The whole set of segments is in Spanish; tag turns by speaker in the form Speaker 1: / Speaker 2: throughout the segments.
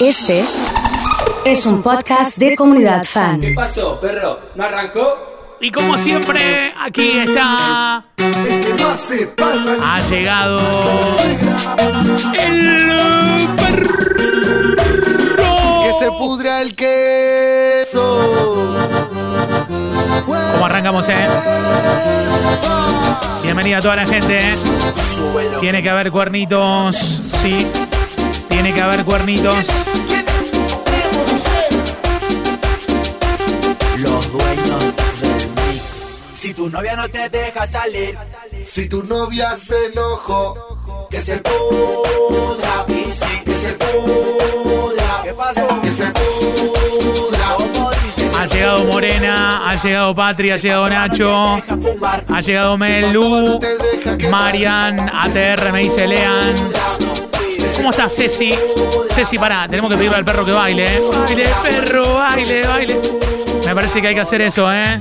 Speaker 1: Este es un podcast de comunidad fan.
Speaker 2: ¿Qué pasó, perro? ¿No arrancó?
Speaker 3: Y como siempre, aquí está. Ha llegado. El perro.
Speaker 4: Que se pudra el queso.
Speaker 3: ¿Cómo arrancamos, eh? Bienvenida a toda la gente. eh. Tiene que haber cuernitos. Sí. Tiene que haber cuernitos.
Speaker 4: Los dueños del mix.
Speaker 5: Si tu novia no te deja salir,
Speaker 4: Si tu novia se enojó,
Speaker 5: que se pudra, que se pudra. ¿Qué pasó?
Speaker 4: que se pudra.
Speaker 3: Ha llegado Morena, ha llegado Patri, ha llegado Nacho, ha llegado Melu, Marian, ATR me dice Lean. ¿Cómo estás, Ceci? Ceci, pará, tenemos que pedirle al perro que baile, ¿eh? Baile, perro, baile, baile. Me parece que hay que hacer eso, ¿eh?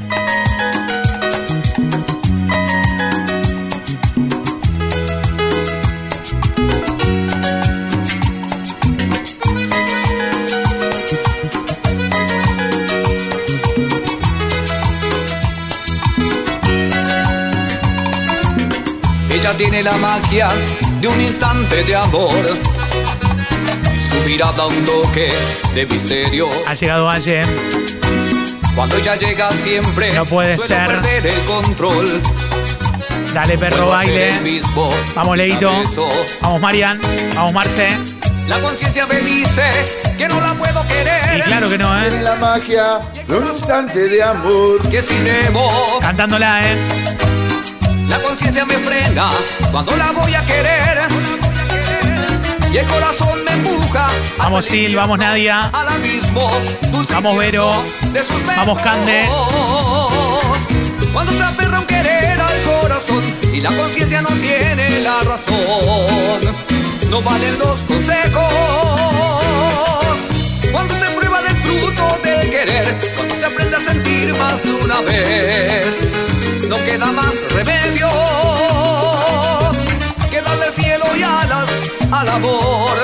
Speaker 6: Ella tiene la magia de un instante de amor. Su mirada un toque de misterio.
Speaker 3: Ha llegado Aye.
Speaker 6: Cuando ella llega siempre
Speaker 3: No puede ser.
Speaker 6: perder el control.
Speaker 3: Dale, perro, baile.
Speaker 6: mismo.
Speaker 3: Vamos, Leito. Vamos, Marian. Vamos, Marce.
Speaker 6: La conciencia me dice que no la puedo
Speaker 3: Y
Speaker 6: querer.
Speaker 3: claro que no,
Speaker 4: Tiene
Speaker 3: ¿eh?
Speaker 4: la magia de un instante de amor.
Speaker 6: Que si debo,
Speaker 3: Cantándola, ¿eh?
Speaker 6: La conciencia me frena cuando la voy a querer. Y el corazón me empuja.
Speaker 3: Vamos, Sil, vamos, Nadia. Vamos, Vero.
Speaker 6: de sus
Speaker 3: Vamos. Cande.
Speaker 6: Cuando se aferra un querer al corazón y la conciencia no tiene la razón, no valen los consejos. Cuando se prueba del fruto del querer, cuando se aprende a sentir más de una vez, no queda más remedio que darle cielo y alas al amor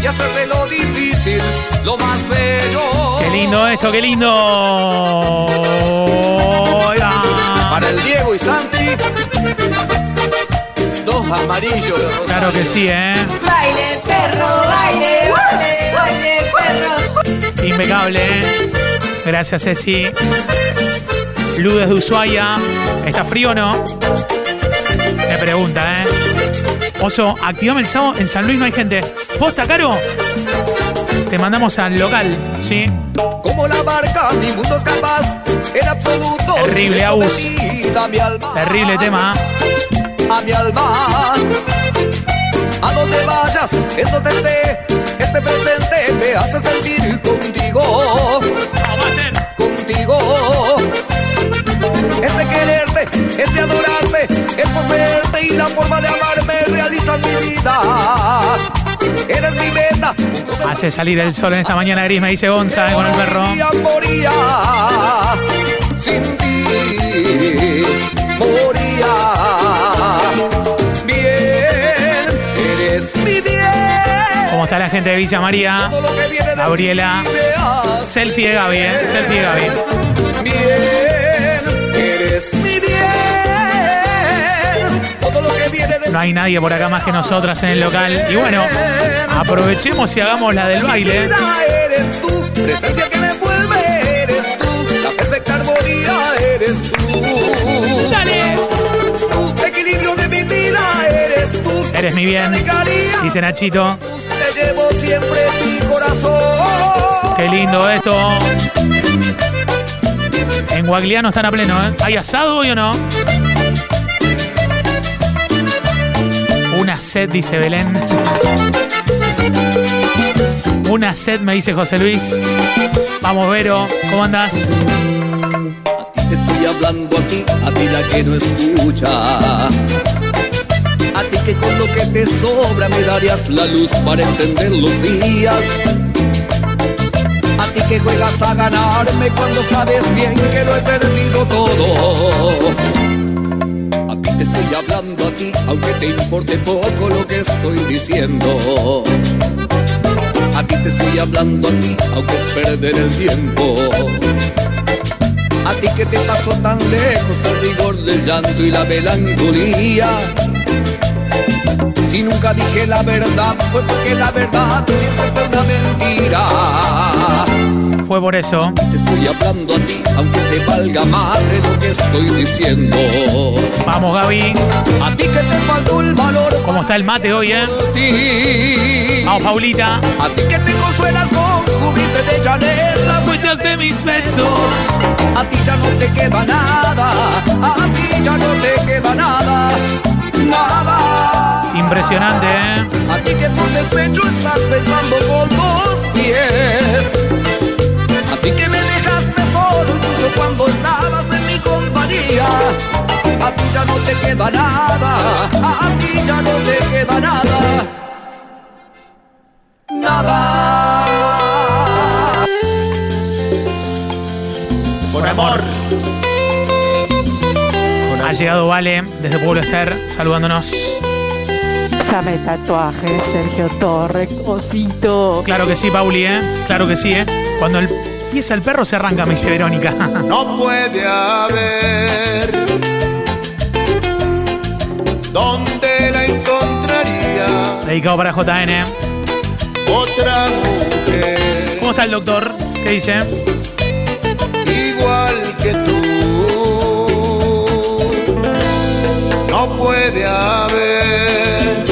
Speaker 6: y hacer de lo difícil lo más bello.
Speaker 3: Qué lindo esto, qué lindo. Va.
Speaker 6: Para el Diego y Santi, dos amarillos.
Speaker 3: Claro que sí, ¿eh?
Speaker 7: Baile, perro, baile, baile, baile, perro.
Speaker 3: Impecable, ¿eh? Gracias, Ceci. Lu desde Ushuaia. ¿Está frío o no? Me pregunta, ¿eh? Oso, activame el sábado. En San Luis no hay gente. ¿Posta, Caro? Te mandamos al local, ¿sí?
Speaker 6: Como la barca, mi mundo es capaz, en absoluto.
Speaker 3: Terrible,
Speaker 6: de
Speaker 3: Agus.
Speaker 6: sometida a mi alma.
Speaker 3: Terrible tema.
Speaker 6: A mi alma. A donde vayas, en donde esté, este presente me hace sentir. Contigo. Quererte, este adorarte, el poseerte y la forma de amarme realizan mi vida. Eres mi meta.
Speaker 3: Hace salir el sol en esta mañana gris, me dice Gonza, ¿eh? con el perro.
Speaker 6: Moría, moría sin ti. Moría. Bien, eres mi bien.
Speaker 3: ¿Cómo está la gente de Villa María?
Speaker 6: De
Speaker 3: Gabriela. Selfie de Gaby, ¿eh? Selfie de Gaby.
Speaker 6: Bien,
Speaker 3: No hay nadie por acá más que nosotras en el local. Y bueno, aprovechemos y hagamos la del baile.
Speaker 6: vida eres tú, presencia que me envuelve eres tú, la perfecta armonía eres tú.
Speaker 3: ¡Dale!
Speaker 6: Tú, equilibrio de mi vida eres tú.
Speaker 3: Eres mi bien, dice Nachito.
Speaker 6: Te llevo siempre mi corazón.
Speaker 3: Qué lindo esto. En Guagliano están a pleno, ¿eh? ¿Hay asado hoy o no? Una sed, dice Belén. Una sed, me dice José Luis. Vamos, Vero, ¿cómo andás?
Speaker 6: Te estoy hablando a ti, a ti la que no escucha. A ti que con lo que te sobra me darías la luz para encender los días. A ti que juegas a ganarme cuando sabes bien que lo he perdido todo. A ti te estoy hablando aunque te importe poco lo que estoy diciendo. te estoy hablando a ti, aunque es perder el tiempo. A ti que te pasó tan lejos el rigor del llanto y la melancolía. Si nunca dije la verdad, fue porque la verdad siempre fue una mentira.
Speaker 3: Fue por eso.
Speaker 6: Te estoy hablando a ti, aunque te valga madre lo que estoy diciendo.
Speaker 3: Vamos, Gaby.
Speaker 6: A ti que te faltó el valor.
Speaker 3: ¿Cómo está el mate hoy, eh? Vamos, Paulita.
Speaker 6: A ti que te consuelas con cubrirte de llanela.
Speaker 3: Huellas de mis besos.
Speaker 6: A ti ya no te queda nada. A ti ya no te queda nada. Nada.
Speaker 3: Impresionante, ¿eh?
Speaker 6: A ti que por despecho estás pensando con dos pies. A ti que me dejaste solo incluso cuando estabas en mi compañía. A ti ya no te queda nada. A ti ya no te queda nada. Nada.
Speaker 4: Con amor.
Speaker 3: Ha llegado Vale desde Pueblo Ester saludándonos.
Speaker 7: Pásame tatuaje, Sergio Torres, osito.
Speaker 3: Claro que sí, Pauli, ¿eh? Claro que sí, ¿eh? Cuando el empieza el perro se arranca, me dice Verónica.
Speaker 4: No puede haber donde la encontraría
Speaker 3: Dedicado para JN.
Speaker 4: otra mujer
Speaker 3: ¿Cómo está el doctor? ¿Qué dice?
Speaker 4: igual que tú. No puede haber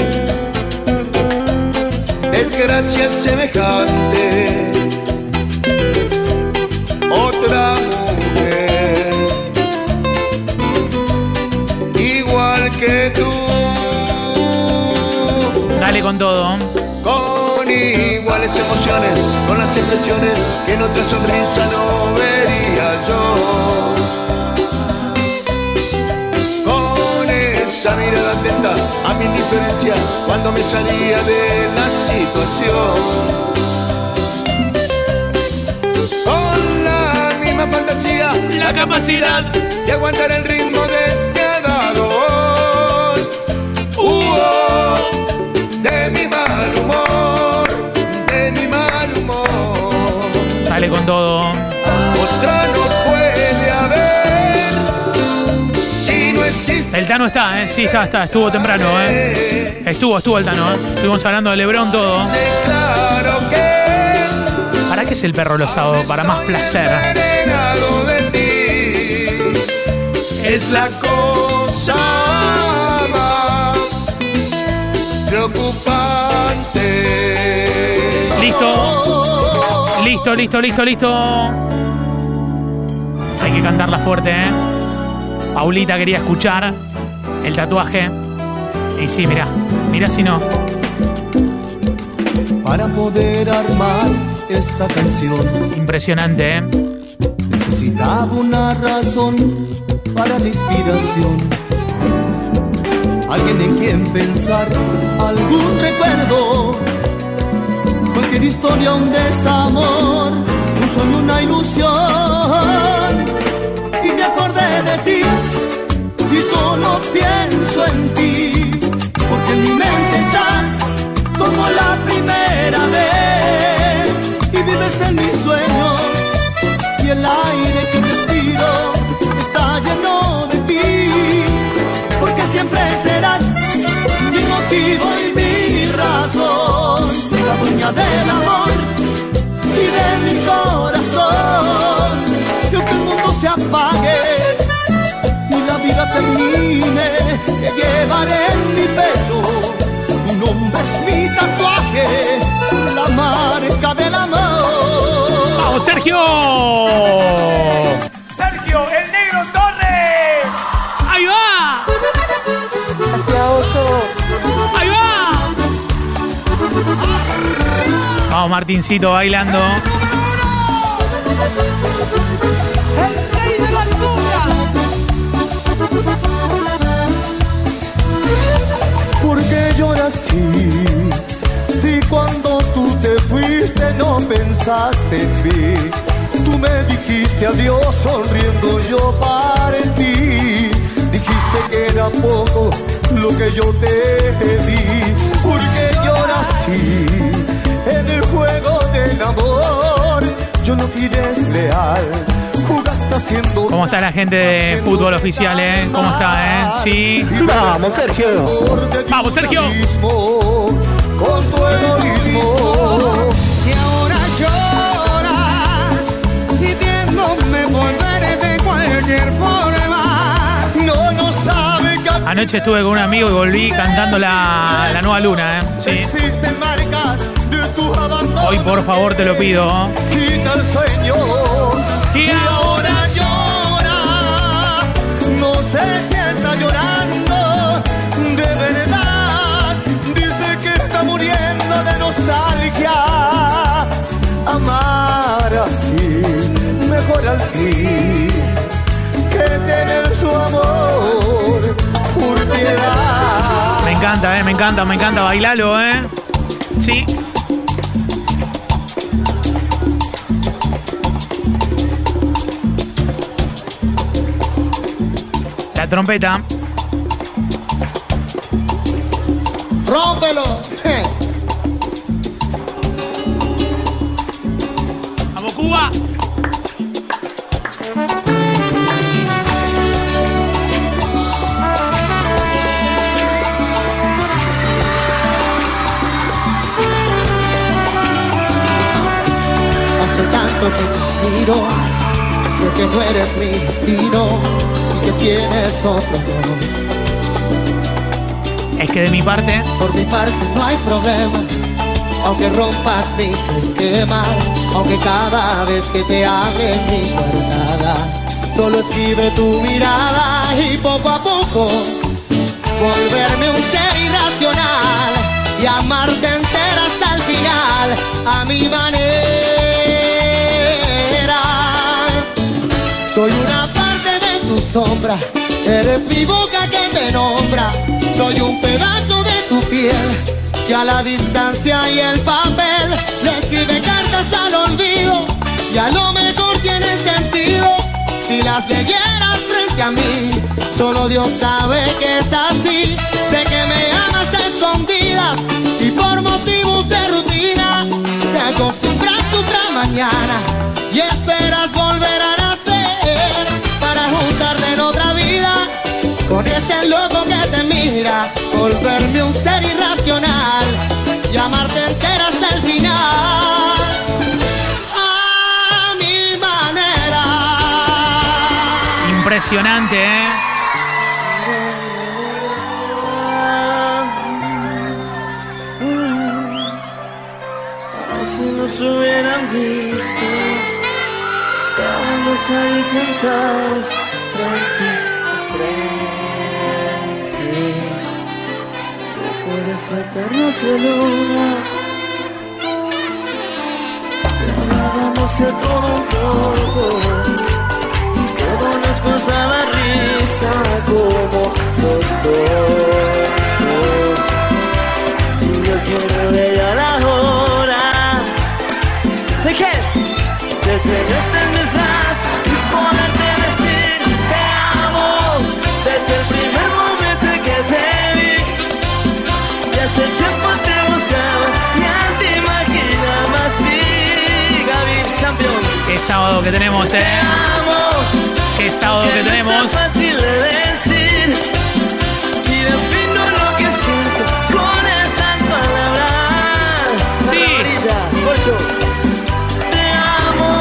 Speaker 4: desgracia semejante. Otra mujer igual que tú.
Speaker 3: Dale con todo.
Speaker 4: Con iguales emociones, con las expresiones que en otra sonrisa no vería yo. Con esa mirada atenta a mi indiferencia cuando me salía de la situación. La fantasía,
Speaker 3: La capacidad.
Speaker 4: de aguantar el ritmo de cada dolor. Uh, de mi mal humor, de mi mal humor.
Speaker 3: Dale con todo.
Speaker 4: Otra no puede haber si no existe.
Speaker 3: El Tano está, ¿eh? Sí, está, está. Estuvo temprano, ¿eh? Estuvo, estuvo el Tano, ¿eh? Estuvimos hablando de Lebrón, todo.
Speaker 4: Sé claro que
Speaker 3: ¿Para qué es el perro los sábados? Para más placer.
Speaker 4: Enamorado de ti es la cosa más preocupante.
Speaker 3: Listo. Listo, listo, listo, listo. Hay que cantarla fuerte, ¿eh? Paulita quería escuchar el tatuaje. Y sí, mira, mira si no.
Speaker 8: Para poder armar esta canción
Speaker 3: Impresionante, ¿eh?
Speaker 8: Necesitaba una razón para la inspiración. Alguien en quien pensar, algún recuerdo, cualquier historia, un desamor, un sueño, una ilusión. Y me acordé de ti y solo pienso en ti, porque en mi mente estás dueña del amor y de mi corazón. Yo que el mundo se apague y la vida termine, te llevaré en mi pecho. Tu nombre es mi tatuaje, la marca del amor.
Speaker 3: ¡Vamos! Sergio, Vamos, Martincito bailando.
Speaker 8: lloras así? Si cuando tú te fuiste no pensaste en mí, tú me dijiste adiós sonriendo yo para ti. Dijiste que era poco lo que yo te di, porque lloras así en el juego
Speaker 9: y desleal. Jugaste haciendo
Speaker 3: ¿Cómo está la gente de fútbol oficial, eh? ¿Cómo está, eh? Sí.
Speaker 9: Vamos, Sergio.
Speaker 3: Vamos, Sergio.
Speaker 9: Con tu egoísmo.
Speaker 8: Y ahora lloras pidiéndome volver de cualquier forma.
Speaker 3: Anoche estuve con un amigo y volví cantando la, la nueva luna, eh. Sí. Hoy, por favor, te lo pido.
Speaker 9: Quita el sueño.
Speaker 3: Y
Speaker 9: ahora llora. No sé si está llorando de verdad. Dice que está muriendo de nostalgia. Amar así, mejor al fin que tener su amor piedad.
Speaker 3: Me encanta, eh. Me encanta, me encanta. Bailalo, eh. Sí. La trompeta.
Speaker 9: Rómpelo.
Speaker 3: ¡Vamos, Cuba!
Speaker 9: Tanto que te miro, sé que no eres mi destino y que tienes otro amor.
Speaker 3: Es que de mi parte,
Speaker 9: Por mi parte no hay problema, aunque rompas mis esquemas, aunque cada vez que te hable mi guardada, solo esquive tu mirada y poco a poco volverme un ser irracional y amarte entera hasta el final a mi manera. Sombra, eres mi boca que te nombra, soy un pedazo de tu piel que a la distancia y el papel le escribe cartas al olvido. Y a lo mejor tiene sentido. Si las leyeras frente a mí. Solo Dios sabe que es así, sé que me amas escondidas y por motivos de rutina te acostumbras otra mañana y esperas volver a nacer con ese loco que te mira, volverme un ser irracional y amarte entera hasta el final. A mi manera.
Speaker 3: impresionante, eh.
Speaker 10: Si nos hubieran visto, estábamos ahí sentados frente puede faltarnos la luna. Grabamos de todo un poco. Todo nos causa la risa como los dos. Y yo quiero llegar ahora. ¿De qué? De tenerte en mis brazos
Speaker 3: Qué sábado que tenemos,
Speaker 10: Te
Speaker 3: eh. Qué sábado que tenemos.
Speaker 10: tan fácil de decir y defino lo que siento con estas palabras.
Speaker 3: Sí.
Speaker 10: Margarita, Ocho. Te amo.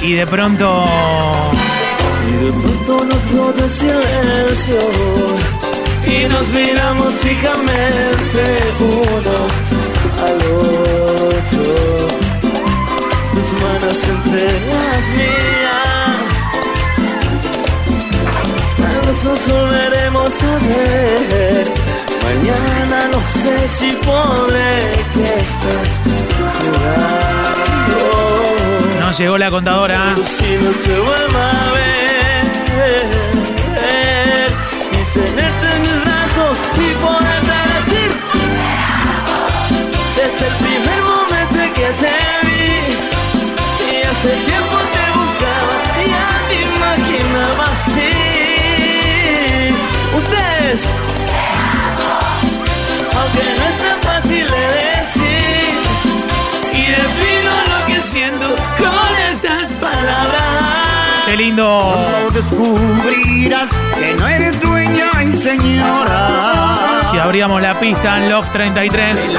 Speaker 3: Y de pronto.
Speaker 10: Y de pronto nos rota el silencio y nos miramos fijamente uno al otro. Tus manos entre las mías. Tal vez nos volveremos a ver. Mañana no sé si podré que estás jugando.
Speaker 3: No llegó la contadora.
Speaker 10: Si no te vuelva a ver y tenerte Desde el primer momento en que te vi. Y hace tiempo te buscaba Y ya te imaginaba así. Ustedes Aunque no es tan fácil de decir
Speaker 11: Y defino lo que siento con estas palabras. ¡Qué lindo! Cuando
Speaker 3: descubrirás que
Speaker 11: no eres dueña y señora. Si abríamos la pista en Love
Speaker 3: 33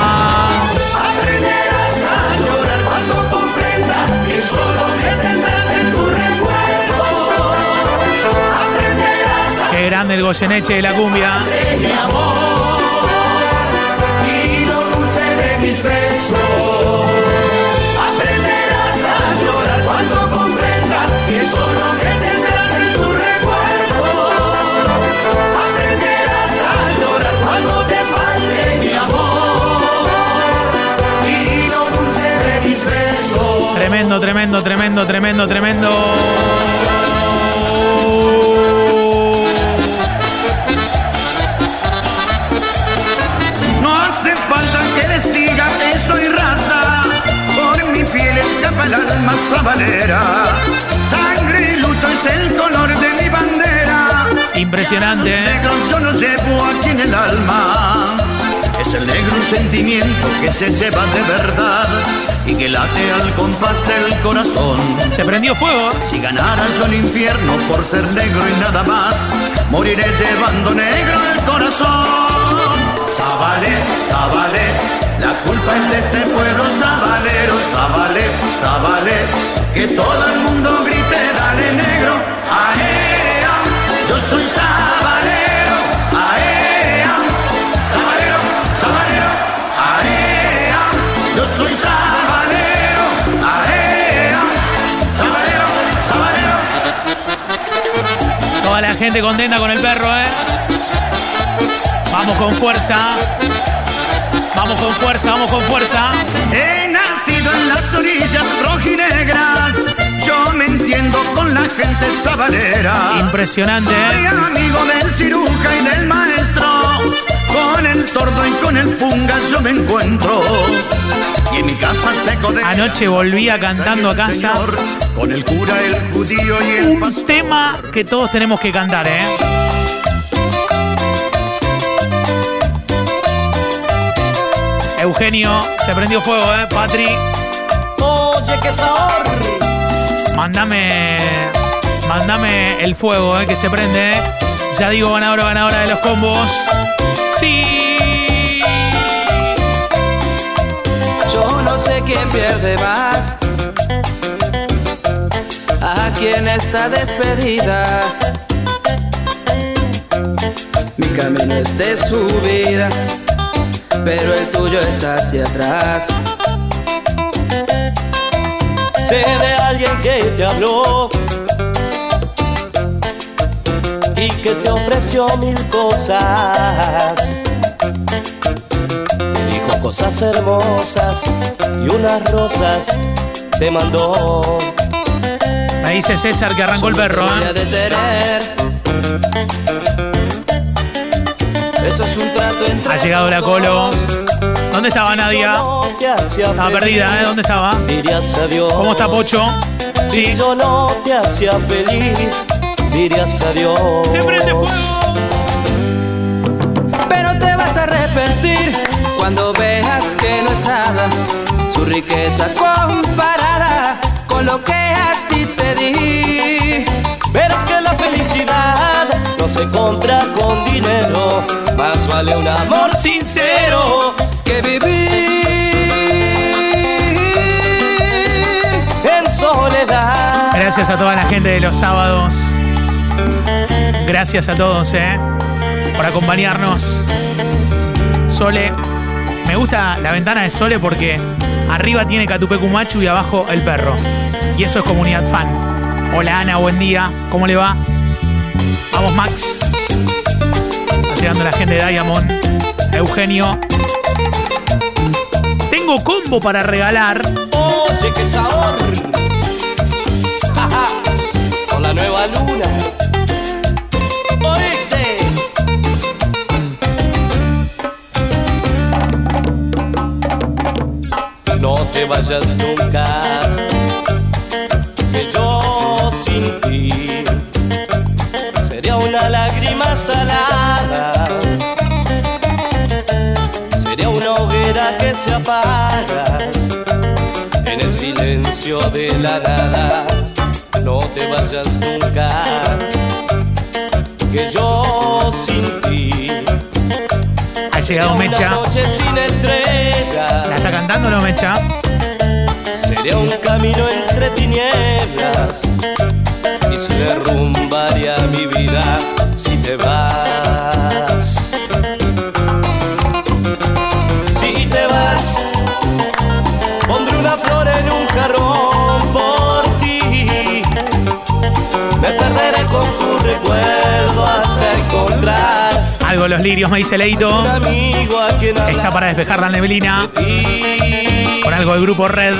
Speaker 3: grande el Goyeneche de la cumbia.
Speaker 11: mi amor.
Speaker 3: Tremendo, tremendo, tremendo, tremendo, tremendo.
Speaker 11: Alma sabanera. Sangre y luto es el color de mi bandera.
Speaker 3: Impresionante,
Speaker 11: Los
Speaker 3: ¿eh?
Speaker 11: negros yo los llevo aquí en el alma. Es el negro un sentimiento que se lleva de verdad y que late al compás del corazón.
Speaker 3: Se prendió fuego.
Speaker 11: Si ganara yo el infierno por ser negro y nada más, moriré llevando negro el corazón. Zabale, Zabale, la culpa es de este pueblo sabalero, Zabale, Zabale, que todo el mundo grite, dale negro, aea, yo soy sabalero, aea, sabalero, sabalero, aea, yo soy sabalero, aea, sabalero, sabalero.
Speaker 3: Toda la gente contenta con el perro, ¿eh? Vamos con fuerza. Con fuerza, vamos con fuerza.
Speaker 11: He nacido en las orillas rojinegras. Yo me entiendo con la gente sabalera.
Speaker 3: Impresionante,
Speaker 11: Soy
Speaker 3: ¿eh?
Speaker 11: amigo del ciruja y del maestro. Con el tordo y con el punga yo me encuentro. Y en mi casa seco de.
Speaker 3: Anoche volvía cantando a casa.
Speaker 11: Señor, con el cura, el judío y el
Speaker 3: Un
Speaker 11: pastor.
Speaker 3: tema que todos tenemos que cantar, ¿eh? Eugenio, se prendió fuego, ¿eh? Patri,
Speaker 12: Oye, qué sabor.
Speaker 3: mándame, mándame el fuego, ¿eh? Que se prende, ¿eh? Ya digo ganadora, ganadora de los combos. Sí.
Speaker 12: Yo no sé quién pierde más. A quién está despedida. Mi camino es de subida, pero el tuyo es hacia atrás. Sé de alguien que te habló y que te ofreció mil cosas. Te dijo cosas hermosas y unas rosas te mandó.
Speaker 3: Me dice César que arrancó
Speaker 12: Eso es un trato entre
Speaker 3: Ha llegado la Colo. ¿Dónde estaba
Speaker 12: Si
Speaker 3: Nadia? Estaba perdida, ¿eh? ¿Dónde estaba?
Speaker 12: Dirías adiós.
Speaker 3: ¿Cómo está Pocho?
Speaker 12: Si
Speaker 3: Sí.
Speaker 12: yo no te hacía feliz, dirías adiós.
Speaker 3: Se prende fuego.
Speaker 12: Pero te vas a arrepentir cuando veas que no es nada su riqueza comparada con lo que a ti te di. Verás que la felicidad no se compra con dinero, vale un amor sincero que vivir en soledad.
Speaker 3: Gracias a toda la gente de los sábados. Gracias a todos, ¿eh? Por acompañarnos. Sole. Me gusta la ventana de Sole porque arriba tiene Catupecumachu y abajo el perro. Y eso es comunidad fan. Hola Ana, buen día. ¿Cómo le va? Vamos Max llegando la gente de Diamond. Eugenio. Tengo combo para regalar.
Speaker 12: Oye, qué sabor. Ja. Con la nueva luna. Oíste. No te vayas nunca. Que yo sin ti sería una lágrima salada. Se apaga en el silencio de la nada. No te vayas nunca. Que yo sin ti
Speaker 3: Ha llegado
Speaker 12: sería una
Speaker 3: Mecha.
Speaker 12: noche sin
Speaker 3: ¿La
Speaker 12: estrellas.
Speaker 3: está cantando no, Mecha?
Speaker 12: Sería un camino entre tinieblas y se derrumbaría mi vida si te vas.
Speaker 3: Algo los lirios, me dice Leito. Está para despejar la neblina. Con algo del grupo Red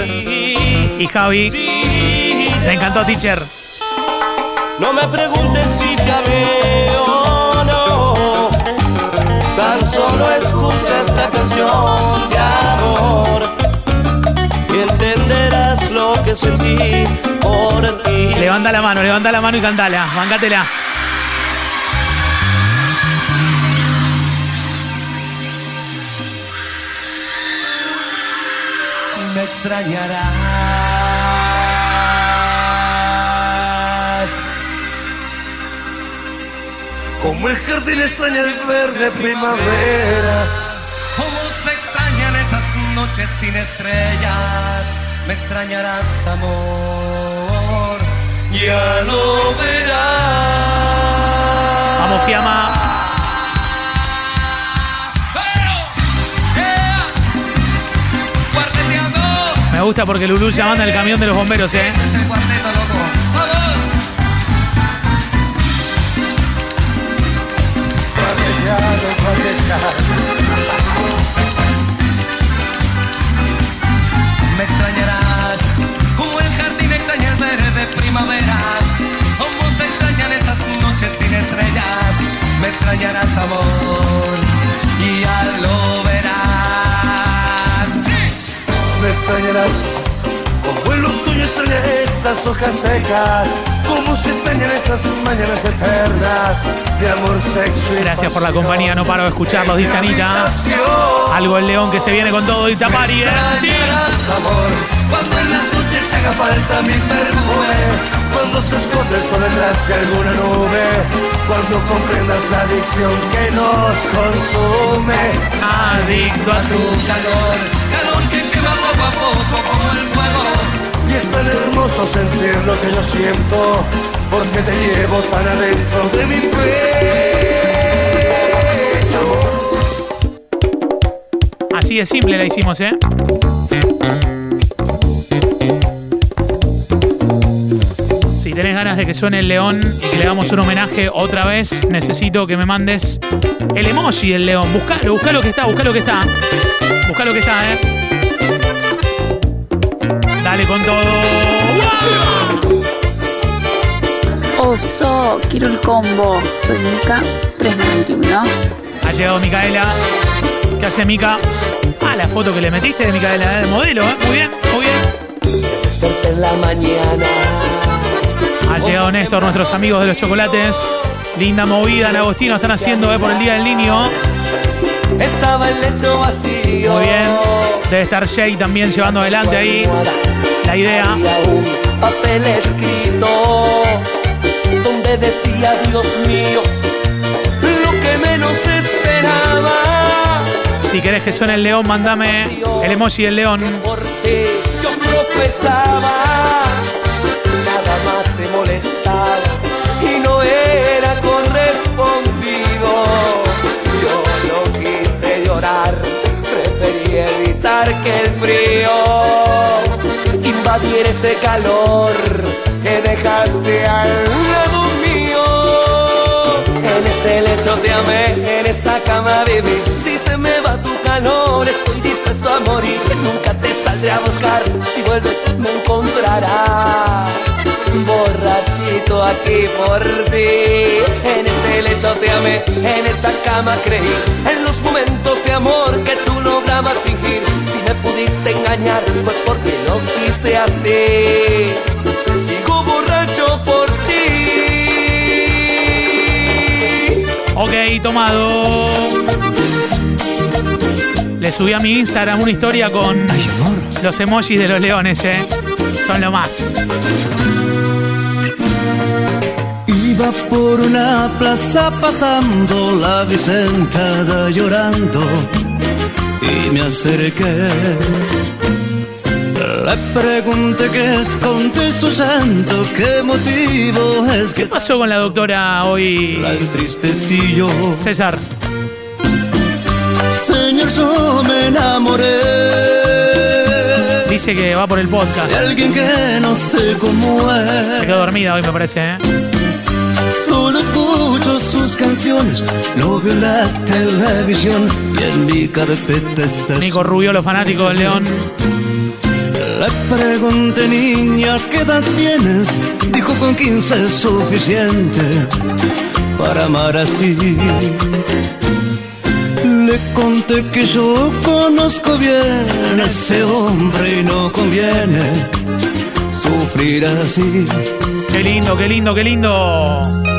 Speaker 3: y Javi.
Speaker 12: Te
Speaker 3: encantó, teacher.
Speaker 12: No me preguntes si te amé o no. Tan solo escucha esta canción de amor. Y entenderás lo que sentí por ti.
Speaker 3: Levanta la mano, levanta la mano y cantala. Bancátela.
Speaker 12: Extrañarás.
Speaker 4: Como el jardín extraña el verde primavera.
Speaker 12: Cómo se extrañan esas noches sin estrellas. Me extrañarás, amor. Ya lo verás.
Speaker 3: Vamos, Fiamma. Me gusta porque Lulú ya manda el camión de los bomberos, ¿eh?
Speaker 12: Es el cuarteto, loco. ¡Vamos! Me extrañarás como el jardín extraña el verde primavera. Como se extrañan esas noches sin estrellas. Me extrañarás, amor,
Speaker 4: esas hojas secas. Como se extrañan esas mañanas eternas. De amor, sexo y
Speaker 3: Gracias por la compañía, no paro de escucharlos, dice Anita. Algo el león que se viene con todo y tapari, ¿eh? Sí.
Speaker 4: amor, cuando en las noches te haga falta mi perfume, cuando se esconde el sol detrás de alguna nube, cuando comprendas la adicción que nos consume.
Speaker 3: Adicto a tu.
Speaker 12: tu calor, calor que quema poco a poco como el fuego.
Speaker 4: Y es tan hermoso sentir lo que yo siento, porque te llevo tan adentro de mi pecho.
Speaker 3: Así de simple la hicimos, ¿eh? Si tenés ganas de que suene el león y que le hagamos un homenaje otra vez, necesito que me mandes el emoji del león. Buscalo, busca lo que está, busca lo que está. Busca lo que está, ¿eh? Dale con todo.
Speaker 13: Oso, quiero el combo. Soy Mica, 391.
Speaker 3: Ha llegado Micaela. ¿Qué hace Mica? Ah, la foto que le metiste de Micaela, el modelo, ¿eh? Muy bien, muy bien.
Speaker 12: Desperté en la mañana.
Speaker 3: Ha llegado Néstor, nuestros amigos de los chocolates. Linda movida en Agostino están haciendo ¿eh? por el Día del Niño.
Speaker 12: Estaba el lecho vacío.
Speaker 3: Muy bien. Debe estar Jay también llevando adelante ahí la idea.
Speaker 12: Un papel escrito donde decía, Dios mío, lo que menos esperaba.
Speaker 3: Si querés que suene el león, mandame el emoji del león.
Speaker 12: Por ti yo profesaba, nada más te molestaba y no era correspondido. Yo no quise llorar, preferí evitar que el frío invadiera ese calor que dejaste al lado mío. En ese lecho te amé, en esa cama viví. Si se me va tu calor, estoy dispuesto a morir. Nunca te saldré a buscar, si vuelves me encontrarás. Borrachito aquí por ti. En ese lecho te amé, en esa cama creí. En los momentos
Speaker 6: amor que tú lograbas fingir. Si me pudiste engañar fue porque lo quise hacer. Sigo borracho por ti.
Speaker 3: Ok, tomado. Le subí a mi Instagram una historia con los emojis de los leones, ¿eh? Son lo más.
Speaker 14: Iba por una plaza pasando la Vicentada llorando y me acerqué. Le pregunté qué esconde su santo, qué motivo es que
Speaker 3: ¿Qué pasó con la doctora hoy?
Speaker 14: la entristecí yo.
Speaker 3: César.
Speaker 14: Señor, yo me enamoré
Speaker 3: Dice que va por el podcast.
Speaker 14: de alguien que no sé cómo
Speaker 3: Se
Speaker 14: es.
Speaker 3: quedó dormida hoy, me parece, ¿eh?
Speaker 14: Canciones, lo veo en la televisión y en mi carpeta está
Speaker 3: Nico Rubio, los fanáticos del León.
Speaker 14: Le pregunté, niña, ¿qué edad tienes? Dijo con 15 es suficiente para amar así. Le conté que yo conozco bien a ese hombre y no conviene sufrir así.
Speaker 3: Qué lindo, qué lindo, qué lindo.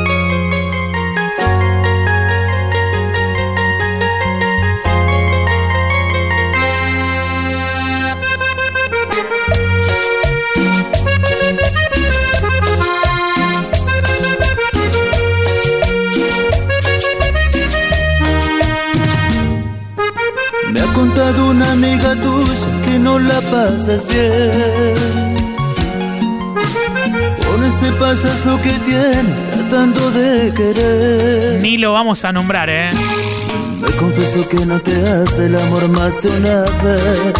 Speaker 14: No la pasas bien. Con ese payaso que tienes tratando de querer.
Speaker 3: Ni lo vamos a nombrar, ¿eh?
Speaker 14: Me confesó que no te hace el amor más de una vez.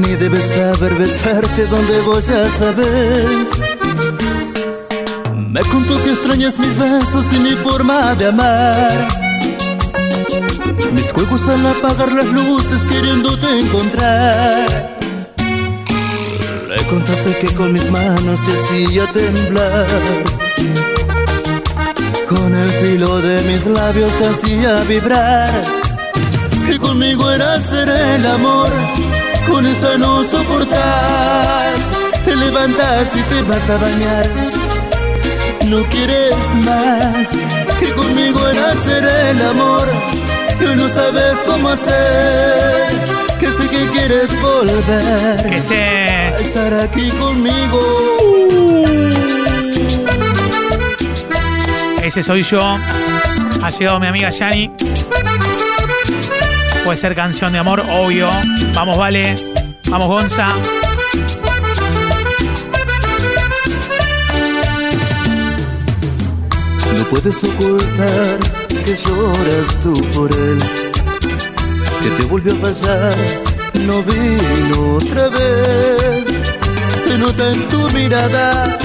Speaker 14: Ni debes saber besarte donde vos ya sabes. Me contó que extrañas mis besos y mi forma de amar. Mis juegos al apagar las luces queriéndote encontrar. Le contaste que con mis manos te hacía temblar. Con el filo de mis labios te hacía vibrar. Que conmigo era hacer el amor. Con esa no soportas. Te levantas y te vas a bañar. No quieres más. Que conmigo era hacer el amor. Sabes cómo hacer. Que sé que quieres volver.
Speaker 3: Que sé.
Speaker 14: a estar aquí conmigo.
Speaker 3: Ese soy yo. Ha llegado mi amiga Yani. Puede ser canción de amor, obvio. Vamos, vale. Vamos, Gonza.
Speaker 14: No puedes ocultar que lloras tú por él, que te volvió a pasar, no vino otra vez. Se nota en tu mirada,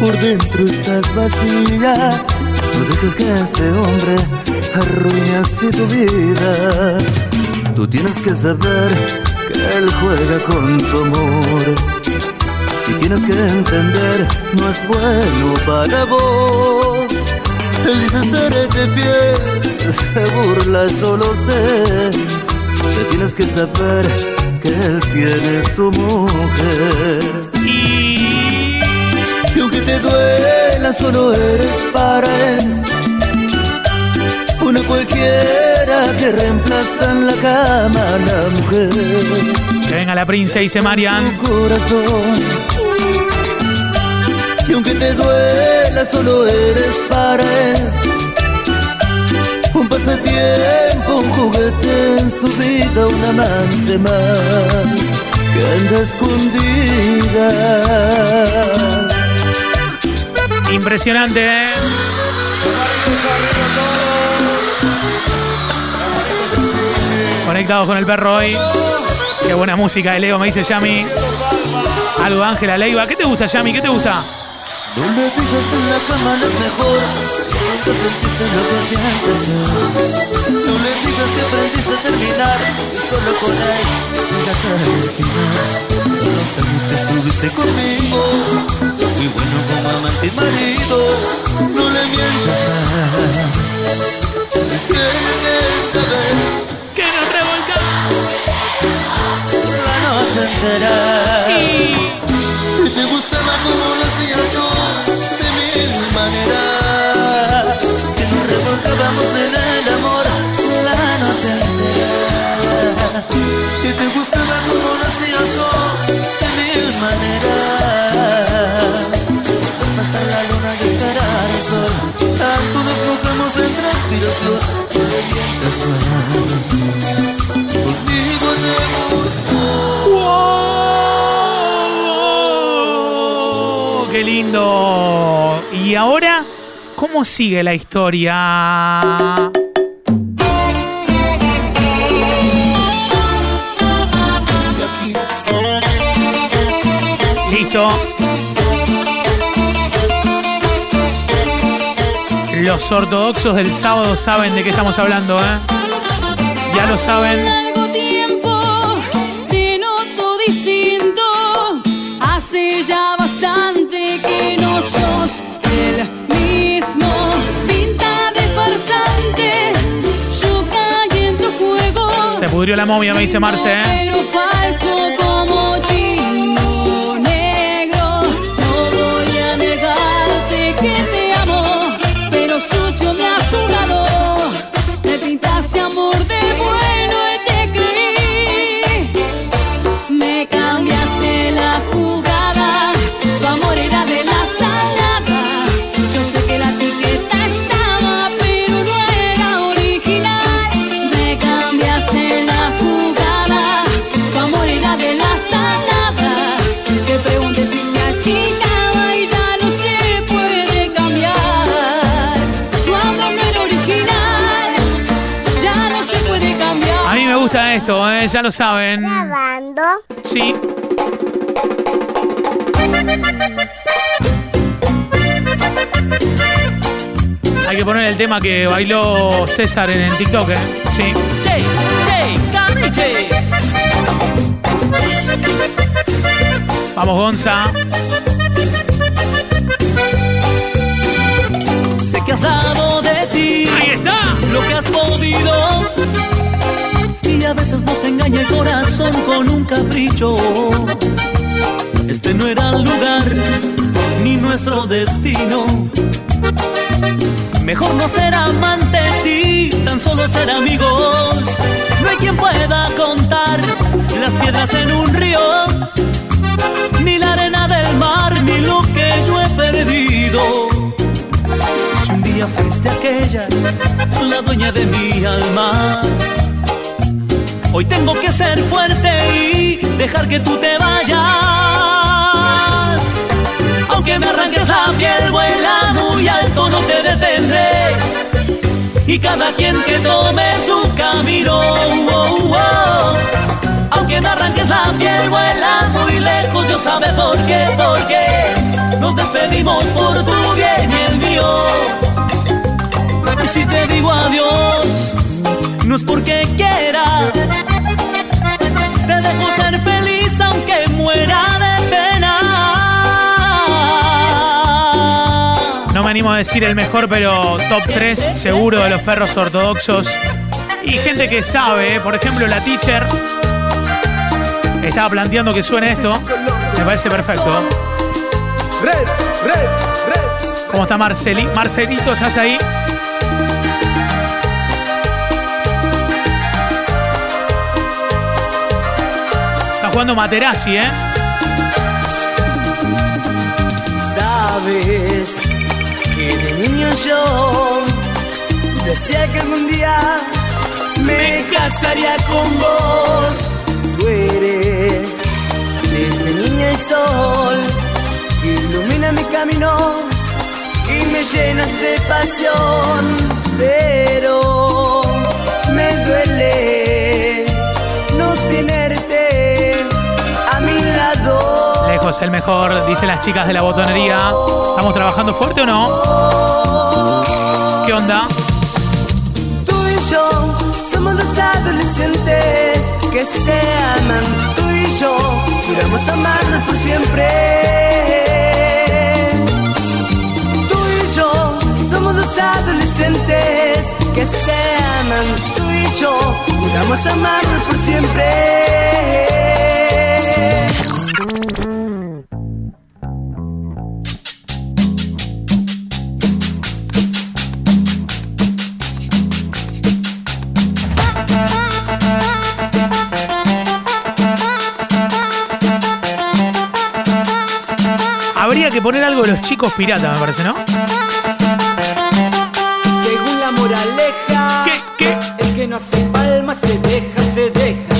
Speaker 14: por dentro estás vacía. No dejes que ese hombre arruine así tu vida. Tú tienes que saber que él juega con tu amor. Y tienes que entender, no es bueno para vos. Él dice seré fiel, se burla, solo sé. Que tienes que saber que él tiene su mujer.
Speaker 3: Y.
Speaker 14: Aunque te duela, solo eres para él. Una cualquiera que reemplaza en la cama a la mujer.
Speaker 3: Que venga la princesa, dice Marian.
Speaker 14: Y aunque te duela, solo eres para él. Un pasatiempo, un juguete en su vida, un amante más que anda escondida.
Speaker 3: Impresionante, ¿eh? Conectados con el perro hoy. Qué buena música de Leo, me dice Yami. Algo Ángela Leiva. ¿Qué te gusta, Yami? ¿Qué te gusta?
Speaker 14: No le digas en la cama, no es mejor. Lo que sentiste, lo que sientes. No le digas que aprendiste a terminar. Y solo con él llegas al final. Los años que estuviste conmigo. Muy bueno como amante y marido. No le mientas más. Tienes saber
Speaker 10: Que nos revolcamos La noche entera.
Speaker 14: Y te gustaba como hacía yo,
Speaker 10: De mil maneras. Pasa la luna y esperar el sol.
Speaker 14: tanto nos mojamos en transpiración.
Speaker 10: No me.
Speaker 14: Conmigo te.
Speaker 3: ¡Wow! ¡Qué lindo! Y ahora, ¿cómo sigue la historia? Los ortodoxos del sábado saben de qué estamos hablando, ¿eh? Ya lo saben.
Speaker 15: largo tiempo te noto distinto. Hace ya bastante que no sos el mismo. Pinta de farsante, yo caí en tu juego.
Speaker 3: Se pudrió la momia, me dice Marce, ¿eh?
Speaker 15: Pero falso
Speaker 3: ¿eh? Ya lo saben.
Speaker 16: Grabando.
Speaker 3: Sí. Hay que poner el tema que bailó César en el TikTok, ¿eh? Sí.
Speaker 10: Che, che, carriche.
Speaker 3: Vamos, Gonza.
Speaker 10: Sé que has dado de ti.
Speaker 3: Ahí está.
Speaker 10: Lo que has podido. A veces nos engaña el corazón con un capricho. Este no era el lugar ni nuestro destino. Mejor no ser amantes y tan solo ser amigos. No hay quien pueda contar las piedras en un río, ni la arena del mar, ni lo que yo he perdido. Si un día fuiste aquella, la dueña de mi alma. Hoy tengo que ser fuerte y dejar que tú te vayas. Aunque me arranques la piel, vuela muy alto, no te detendré. Y cada quien que tome su camino. oh, oh. Aunque me arranques la piel, vuela muy lejos, Dios sabe por qué, por qué. Nos despedimos por tu bien y el mío. Y si te digo adiós, no es porque quiera.
Speaker 3: Animo a decir el mejor, pero top 3 seguro de los perros ortodoxos. Y gente que sabe, ¿eh? por ejemplo, la teacher estaba planteando que suene esto. Me parece perfecto.
Speaker 17: Red, red, red.
Speaker 3: ¿Cómo está Marceli? Marcelito, ¿estás ahí? Está jugando Materazzi, ¿eh?
Speaker 18: Sabes niño yo decía que algún día me casaría con vos. Tú eres desde niña el sol ilumina mi camino y me llenas de pasión. Pero me duele no lado.
Speaker 3: Lejos el mejor, dicen las chicas de la botonería. ¿Estamos trabajando fuerte o no? ¿Qué onda?
Speaker 18: Tú y yo somos dos adolescentes que se aman. Tú y yo juramos amarnos por siempre. Tú y yo somos dos adolescentes que se aman. Tú y yo juramos amarnos por siempre.
Speaker 3: Poner algo de los chicos piratas, me parece, ¿no?
Speaker 18: Según la moraleja, el que no hace palmas se deja, se deja.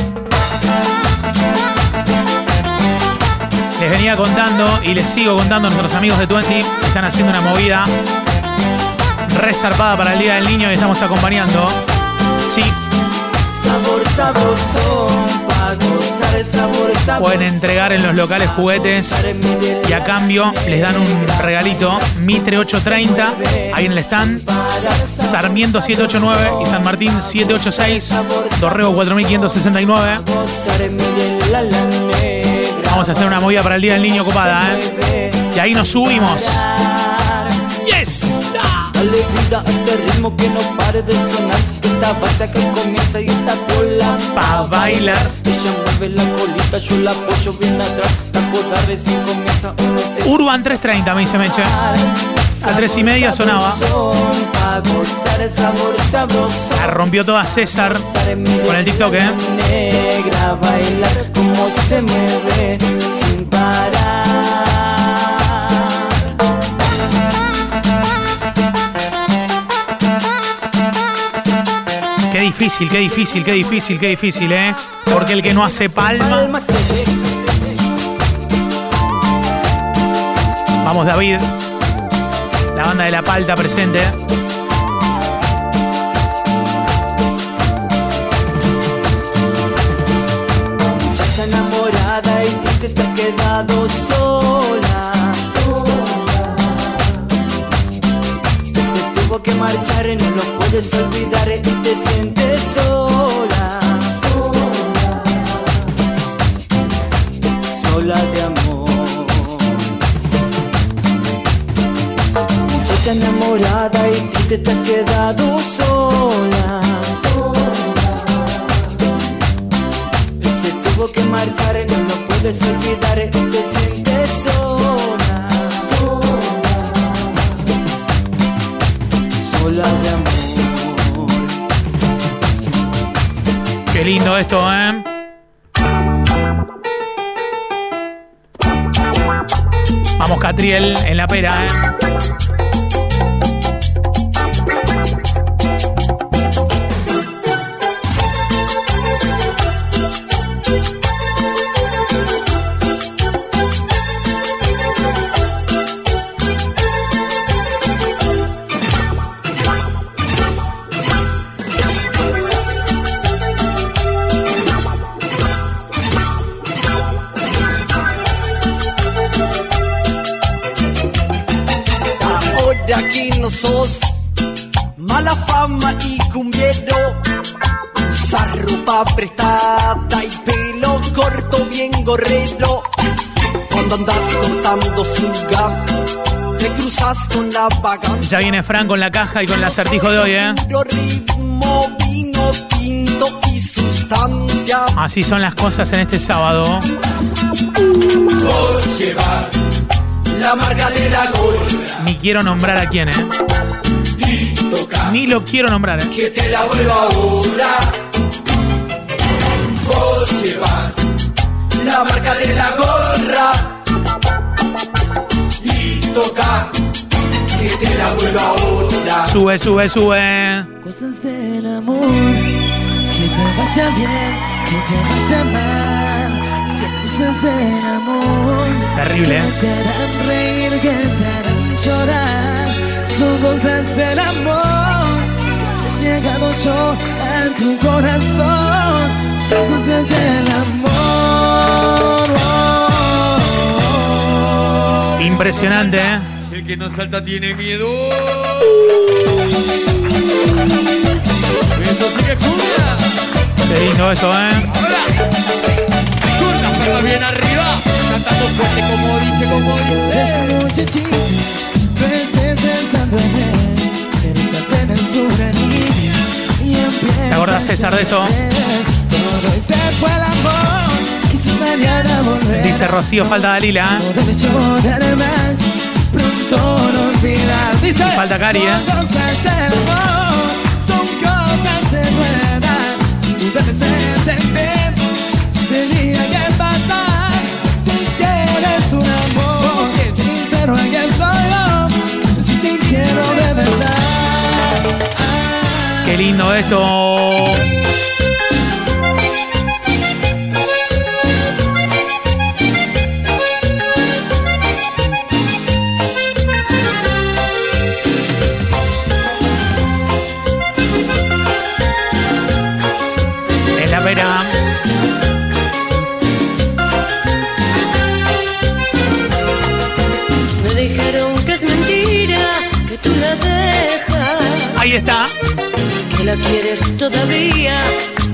Speaker 3: Les venía contando y les sigo contando a nuestros amigos de Twenty que están haciendo una movida resarpada para el Día del Niño y estamos acompañando. Sí,
Speaker 18: Sabor sabor sabroso.
Speaker 3: Pueden entregar en los locales juguetes y a cambio les dan un regalito. Mitre 830, ahí en el stand. Sarmiento 789 y San Martín 786. Dorrego 4569. Vamos a hacer una movida para el Día del Niño copada, ¿eh? Y ahí nos subimos. ¡Yes!
Speaker 18: Dale vida a este ritmo que no pare de sonar. Esta base que comienza y esta cola
Speaker 3: Pa' bailar.
Speaker 18: Ella mueve la colita, yo la apoyo bien atrás. La coda recién comienza. uno te
Speaker 3: Urban 330, me dice Meche. A tres y media sonaba. La rompió toda César con el TikTok, ¿eh?
Speaker 18: Negra bailar como se mueve sin parar.
Speaker 3: Difícil, qué difícil, qué difícil, qué difícil, ¿eh? Porque el que no hace palma. Vamos, David. La banda de la palta presente.
Speaker 18: Muchacha enamorada y triste te has quedado sola. Se tuvo que marchar y no lo puedes olvidar y te sientes sola. Sola de amor. Muchacha enamorada y triste te has quedado sola. Él se tuvo que marchar, no puedes olvidar, te sientes
Speaker 3: Lindo esto, ¿eh? Vamos, Catriel, en la pera, ¿eh?
Speaker 6: Sos mala fama y cumbiero, usar ropa prestada y pelo corto bien gorrero. Cuando andas cortando fuga, te cruzas con la vagancia.
Speaker 3: Ya viene Fran con la caja y con el acertijo de hoy, ¿eh?
Speaker 6: ritmo, vino tinto y sustancia.
Speaker 3: Así son las cosas en este sábado.
Speaker 6: Vos llevas la marca de la
Speaker 3: quiero nombrar a quién, ¿eh?
Speaker 6: toca
Speaker 3: Ni lo quiero nombrar, ¿eh?
Speaker 6: que te la vuelvo ahora. Vos llevas la marca de la gorra y toca que te la vuelvo ahora.
Speaker 3: Sube, sube, sube.
Speaker 18: Cosas del amor, que te vaya bien, que te vaya mal. Si cosas del amor,
Speaker 3: Terrible, ¿eh?
Speaker 18: que te harán reír, que te harán llorar. Son cosas del amor, que se ha llegado yo a tu corazón. Son cosas del amor.
Speaker 3: Impresionante, ¿eh?
Speaker 2: El que no salta tiene miedo. Esto sigue cumbia.
Speaker 3: Qué lindo esto, ¿eh?
Speaker 2: Palmas bien arriba. Cantando fuerte como dice, como dice.
Speaker 3: ¿Te acordás, César, de esto? Dice Rocío, falta Dalila, Y falta Cari, ¿eh? Lindo esto. Es la.
Speaker 19: Me dijeron que es mentira, que tú la dejas,
Speaker 3: Ahí está.
Speaker 19: Quieres todavía,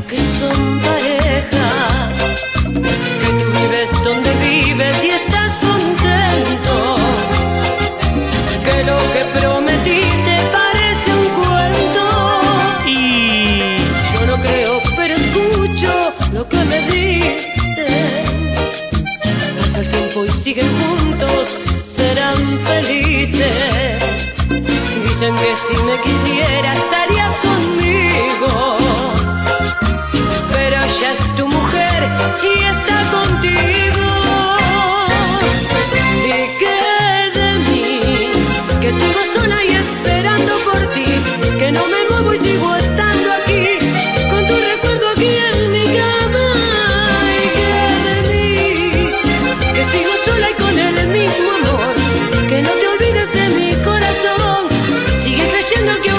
Speaker 19: que son pareja,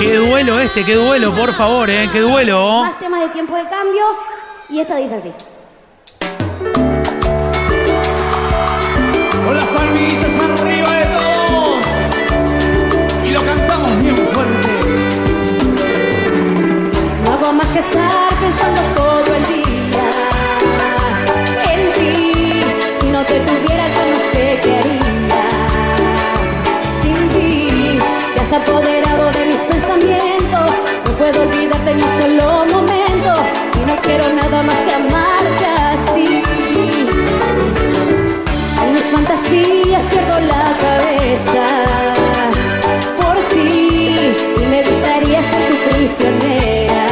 Speaker 19: Qué
Speaker 3: duelo este, qué duelo, por favor, eh, qué duelo.
Speaker 15: Más temas de tiempo de cambio. Y esta dice así.
Speaker 20: Con las palmitas arriba de todos. Y lo cantamos bien fuerte.
Speaker 15: No hago más que estar pensando todo el día en ti. Si no te tuviera, yo no sé qué haría. Sin ti, te has apoderado de mis pensamientos. No puedo olvidarte ni un solo la cabeza por ti y me gustaría ser tu prisionera.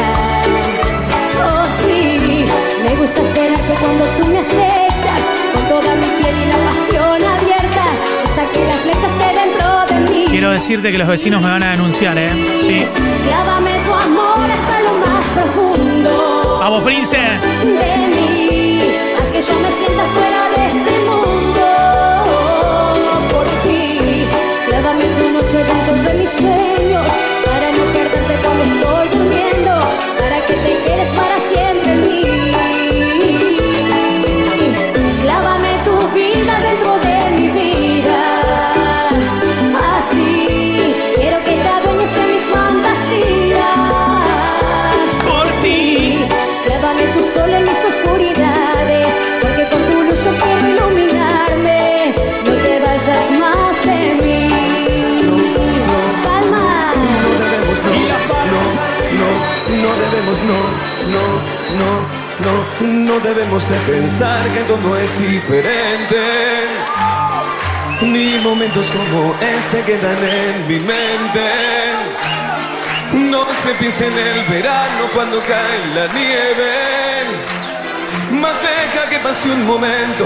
Speaker 15: Oh sí, me gusta esperarte cuando tú me acechas con toda mi piel y la pasión abierta hasta que la flecha esté dentro de mí.
Speaker 3: Quiero decirte que los vecinos me van a denunciar, ¿eh? Sí.
Speaker 15: Clávame tu amor hasta lo más profundo
Speaker 3: Vamos, Prince.
Speaker 15: de mí, haz que yo me sienta fuera Clávame tu
Speaker 5: debemos de pensar que todo es diferente. Ni momentos como este quedan en mi mente. No se piensa en el verano cuando cae la nieve. Más deja que pase un momento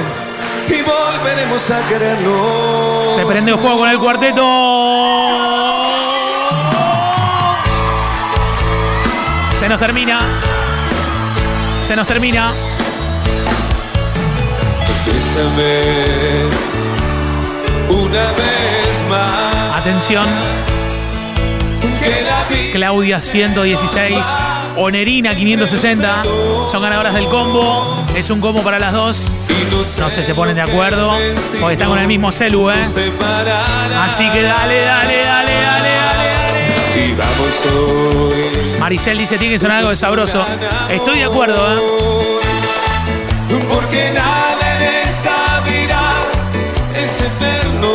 Speaker 5: y volveremos a querernos.
Speaker 3: Se prende el juego con el cuarteto. Se nos termina. Se nos termina.
Speaker 5: Bésame una vez más.
Speaker 3: Atención. Claudia 116. Onerina 560. Son ganadoras del combo. Es un combo para las dos. No sé, se ponen de acuerdo. Porque están con el mismo celu, ¿eh? Así que dale, dale, dale, dale, dale.
Speaker 5: y vamos hoy.
Speaker 3: Maricel dice tiene que sonar algo de sabroso. Estoy de acuerdo, ¿eh?
Speaker 5: Porque nada eterno.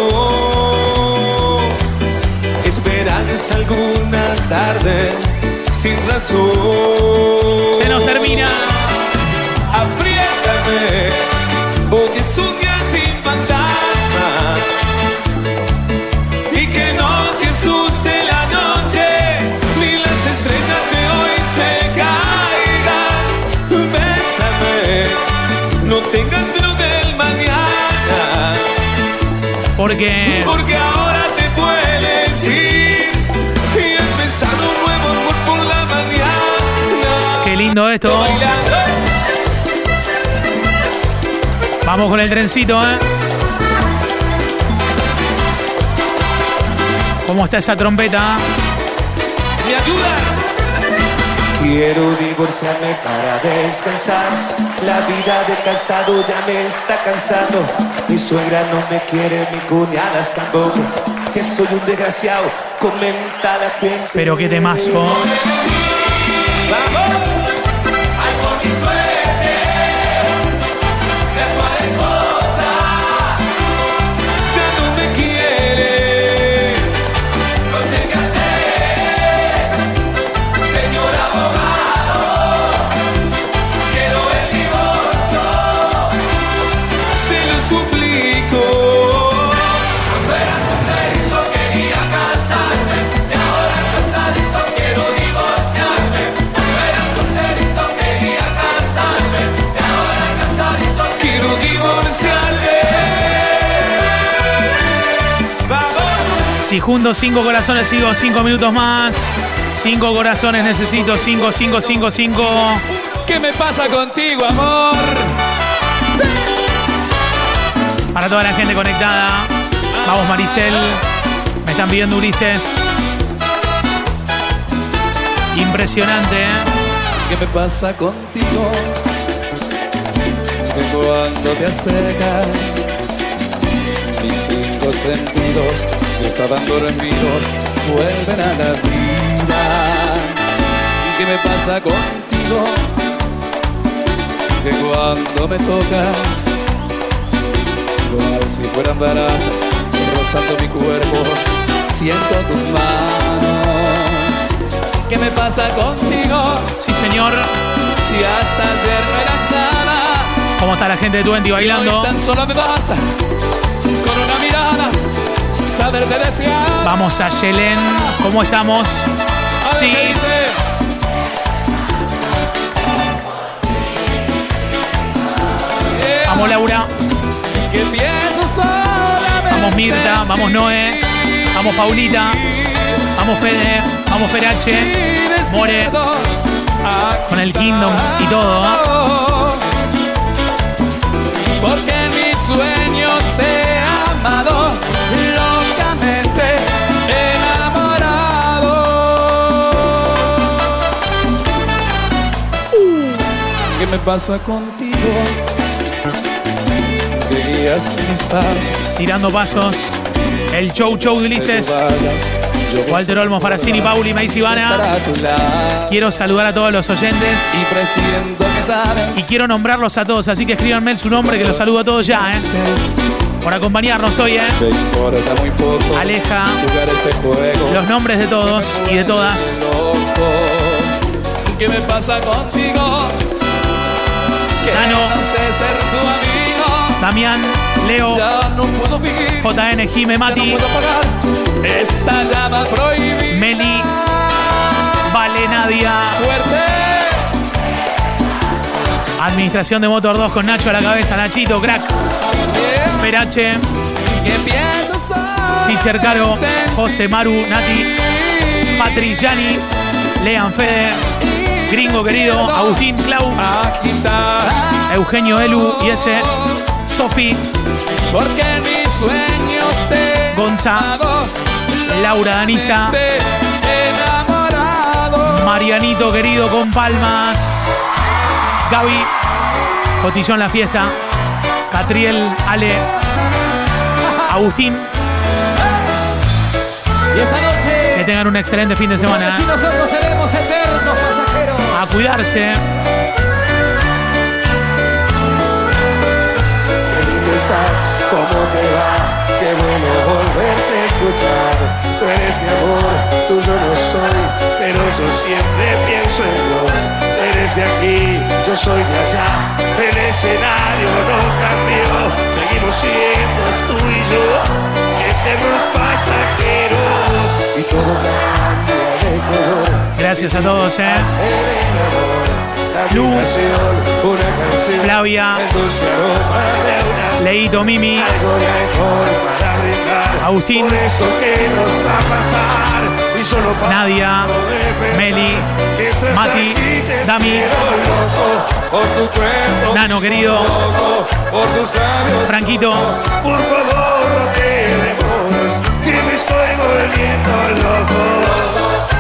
Speaker 5: Esperanza alguna tarde sin razón.
Speaker 3: Se nos termina.
Speaker 5: Apriétame, hoy es un viaje sin fantasma. Y que no te asuste la noche, ni las estrellas de hoy se caigan. Bésame, no tengas
Speaker 3: Porque.
Speaker 5: Porque ahora te puedes ir y empezar un nuevo amor por la mañana.
Speaker 3: lindo esto. Vamos con el trencito, ¿eh? ¿Cómo está esa trompeta?
Speaker 21: ¿Me ayuda? Quiero divorciarme para descansar. La vida de casado ya me está cansando. Mi suegra no me quiere, mi cuñada tampoco. Que soy un desgraciado, comenta la gente.
Speaker 3: Pero qué temazo.
Speaker 21: ¡Vamos! Vamos.
Speaker 3: Si junto cinco corazones sigo cinco minutos más. Cinco corazones necesito. Cinco, cinco, cinco, cinco.
Speaker 21: ¿Qué me pasa contigo, amor?
Speaker 3: Para toda la gente conectada. Vamos, Maricel. Me están pidiendo Ulises. Impresionante, ¿eh?
Speaker 21: ¿Qué me pasa contigo? Cuando te acercas, cinco sentidos que estaban dormidos vuelven a la vida. ¿Qué me pasa contigo? Que cuando me tocas, cual si fueran brasas rozando mi cuerpo, siento tus manos. ¿Qué me pasa contigo?
Speaker 3: Sí, señor.
Speaker 21: Si hasta ayer no eras nada.
Speaker 3: ¿Cómo está la gente de Twenty bailando?
Speaker 21: Hoy tan solo me basta
Speaker 3: Vamos a Yelen. ¿Cómo estamos? Sí. Vamos, Laura. Vamos, Mirta. Vamos, Noé. Vamos, Paulita. Vamos, Fede. Vamos, Ferache. More. Con el Kingdom y todo. ¿eh?
Speaker 21: Porque mis sueños te amado locamente enamorado. ¿Qué me pasa contigo? Guías mis pasos.
Speaker 3: Tirando pasos. El show show de Ulises. Walter Olmos para Cini Pauli, Maíz Ivana. Quiero saludar a todos los oyentes.
Speaker 21: Y
Speaker 3: quiero nombrarlos a todos, así que escríbanme su nombre que los saludo a todos ya, ¿eh? Por acompañarnos hoy, ¿eh? Aleja los nombres de todos y de todas.
Speaker 21: ¿Qué me pasa contigo?
Speaker 3: Damián, Leo. JN, Jime, Mati. Meli, Vale, Nadia.
Speaker 21: Fuerte.
Speaker 3: Administración de Motor 2 con Nacho a la cabeza, Nachito, crack. Perache, Teacher Caro, José Maru, Nati, Patri, Yani, Lean Fede, Gringo querido, Agustín, Clau. Eugenio Elu y ese, Sofi,
Speaker 21: Porque
Speaker 3: Gonza, Laura Danisa. Marianito querido con palmas, Gaby, Cotillón la fiesta, Catriel, Ale, Agustín,
Speaker 20: Y esta noche,
Speaker 3: que tengan un excelente fin de semana. ¿eh?
Speaker 20: nosotros seremos eternos pasajeros.
Speaker 3: A cuidarse.
Speaker 4: Qué lindo estás, cómo te va, qué bueno volverte a escuchar. Tú eres mi amor, tuyo no soy, pero yo siempre pienso en vos. Eres de aquí, yo soy de allá, el escenario no cambió. Seguimos siendo tú y yo, eternos pasajeros. Y todo cambia de color.
Speaker 3: Gracias a todos, ¿eh? Lu, Flavia, Leito, Mimi. Agustín.
Speaker 4: Por eso que nos va a pasar
Speaker 3: Nadia, Meli, Mati, Dami. Nano, querido. Franquito.
Speaker 4: Por favor, no te que me estoy volviendo loco.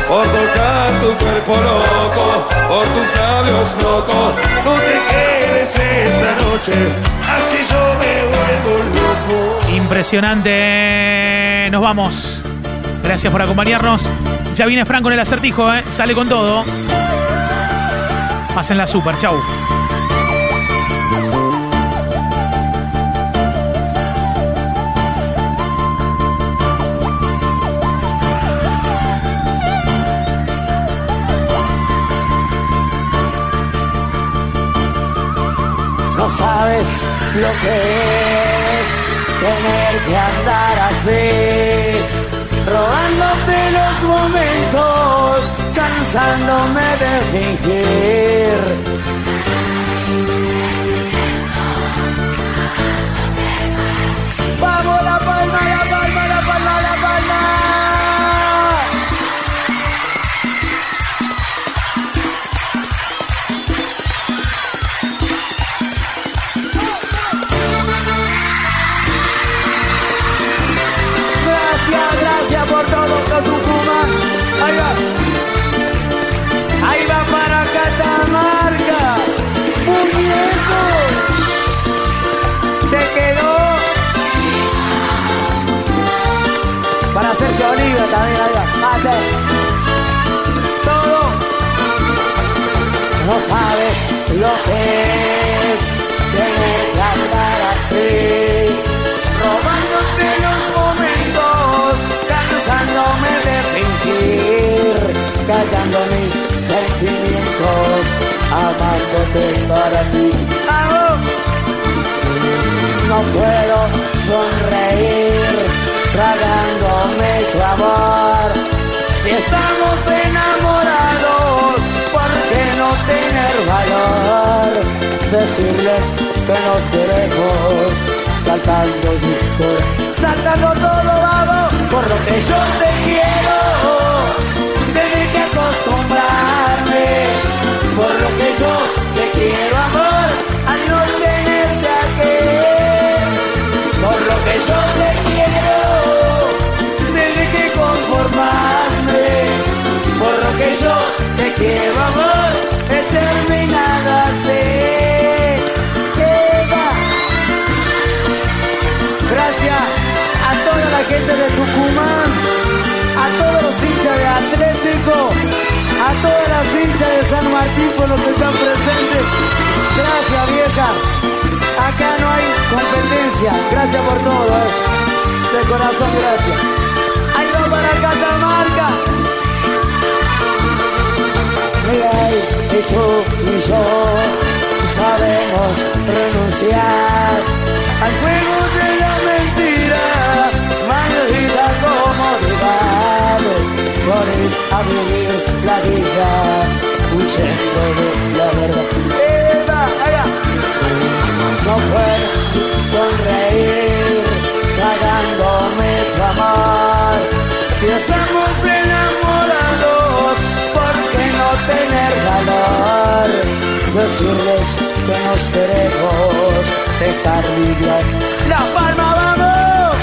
Speaker 4: Por tocar tu cuerpo loco, por tus labios loco. No te quedes esta noche, así yo me vuelvo loco.
Speaker 3: Impresionante. Nos vamos. Gracias por acompañarnos. Ya viene Franco en el acertijo, ¿eh? Sale con todo. Pasen la super. Chau.
Speaker 18: No sabes lo que es tener que andar así, robándote los momentos, cansándome de fingir. Ahí va. Ahí va para Catamarca. Muñeco. Te quedó. Para Sergio Oliva también, ahí va. Mate. Todo. No sabes lo que No puedo sonreír, tragándome tu amor. Si estamos enamorados, ¿por qué no tener valor? Decirles que nos queremos saltando discos, saltando todo vamos, por lo que yo te quiero, quiero amor, a no tenerte aquí, por lo que yo te quiero, tengo que conformarme, por lo que yo te quiero amor, he terminado. Eva. Gracias a toda la gente de Tucumán, a todos los hinchas de Atlético, a todas las hinchas de San Martín por los que están presentes. Gracias vieja. Acá no hay competencia. Gracias por todo. eh. De corazón, gracias. Ahí va para Catamarca. Miguel y tú y yo sabemos renunciar al juego de a vivir la vida huyendo de la verdad. Eva, allá. No puedo sonreír cagándome tu amor. Si estamos enamorados, ¿por qué no tener valor? Decirles que nos queremos, dejar vivir la palma, vamos,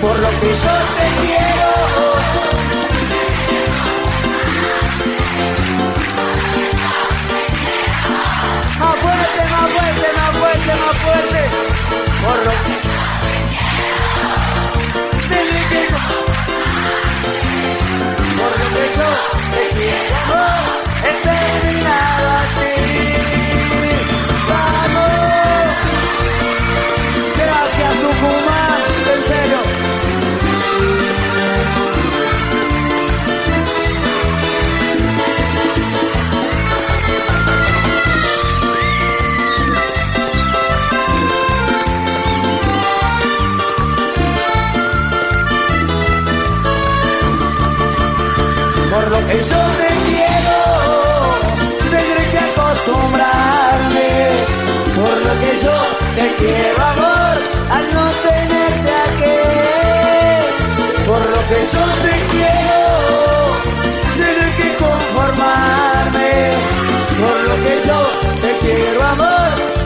Speaker 18: por lo que yo te por lo que yo te quiero, tendré que acostumbrarme, por lo que yo te quiero, amor, al no tenerte aquí, por lo que yo te quiero, tendré que conformarme, por lo que yo te quiero, amor.